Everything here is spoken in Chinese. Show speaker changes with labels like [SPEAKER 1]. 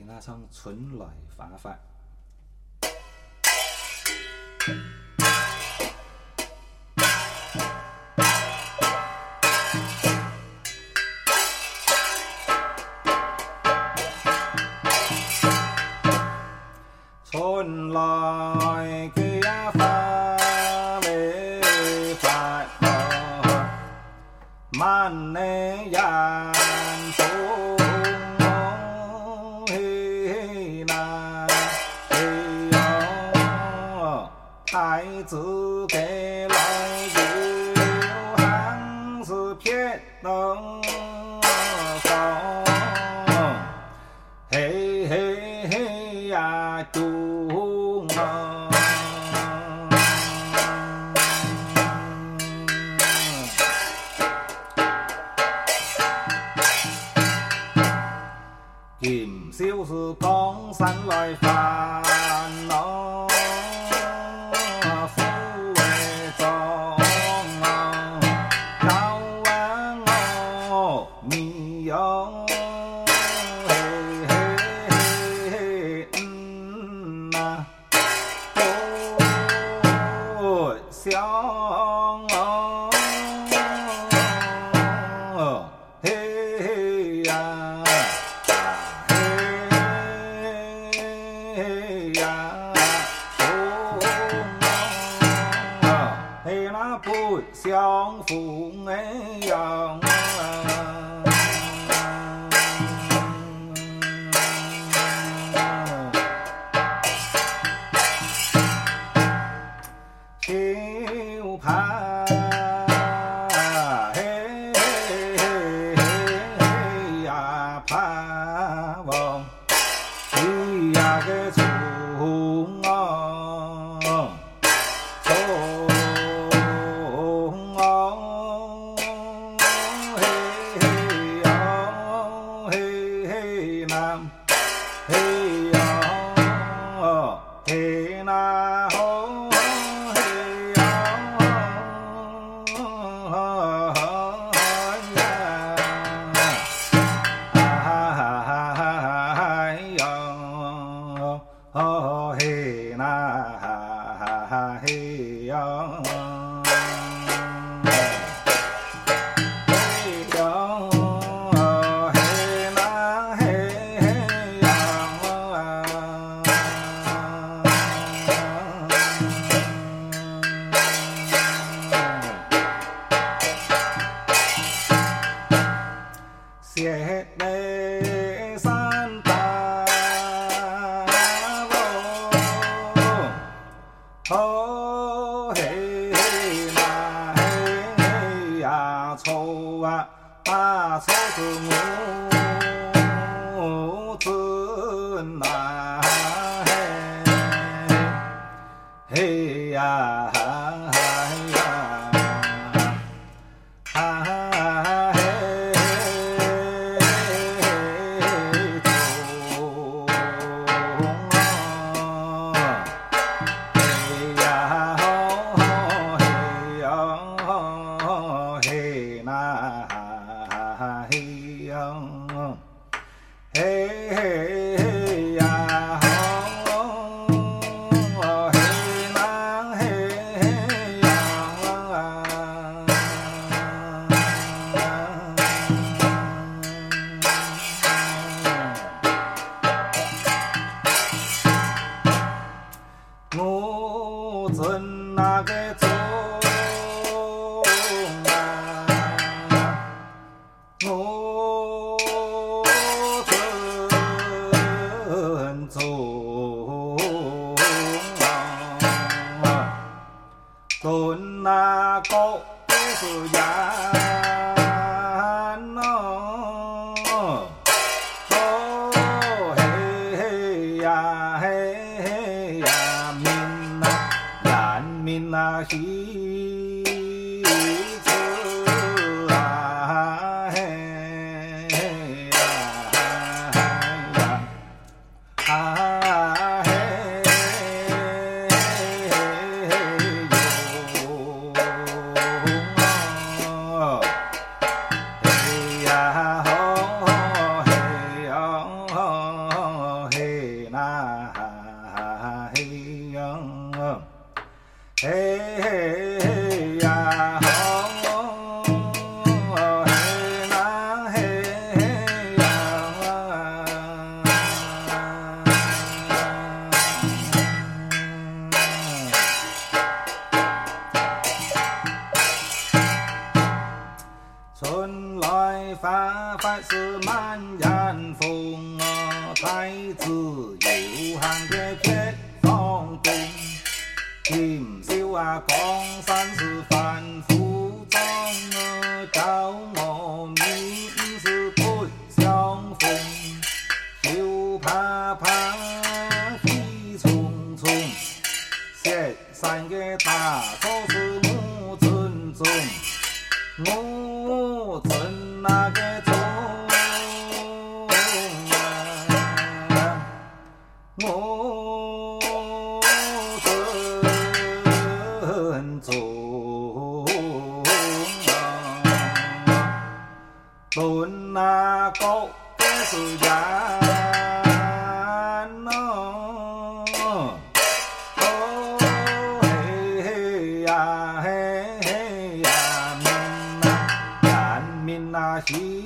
[SPEAKER 1] 今仔唱《春来发发》。子给来就还是偏东方，嘿嘿嘿呀中啊。今宵是江山来烦不想嘿嘿呀。嘿呀，哦，嘿那不相逢哎呀。嘿呀，嘿那雪内山大哦，哦嘿嘿那嘿呀愁啊，啊愁是我真呐嘿，嘿呀呀。我真那个中啊，我真中啊，准那个呀？喏。哦嘿嘿呀？Rahim. 春来发发是满园风啊，太子又喊个撇风东。锦绣啊，江山是反复中啊，教我名是配相逢。就怕怕飞匆匆，雪山的大手是我正宗。我正那个中啊，我正中啊，论那个是。G.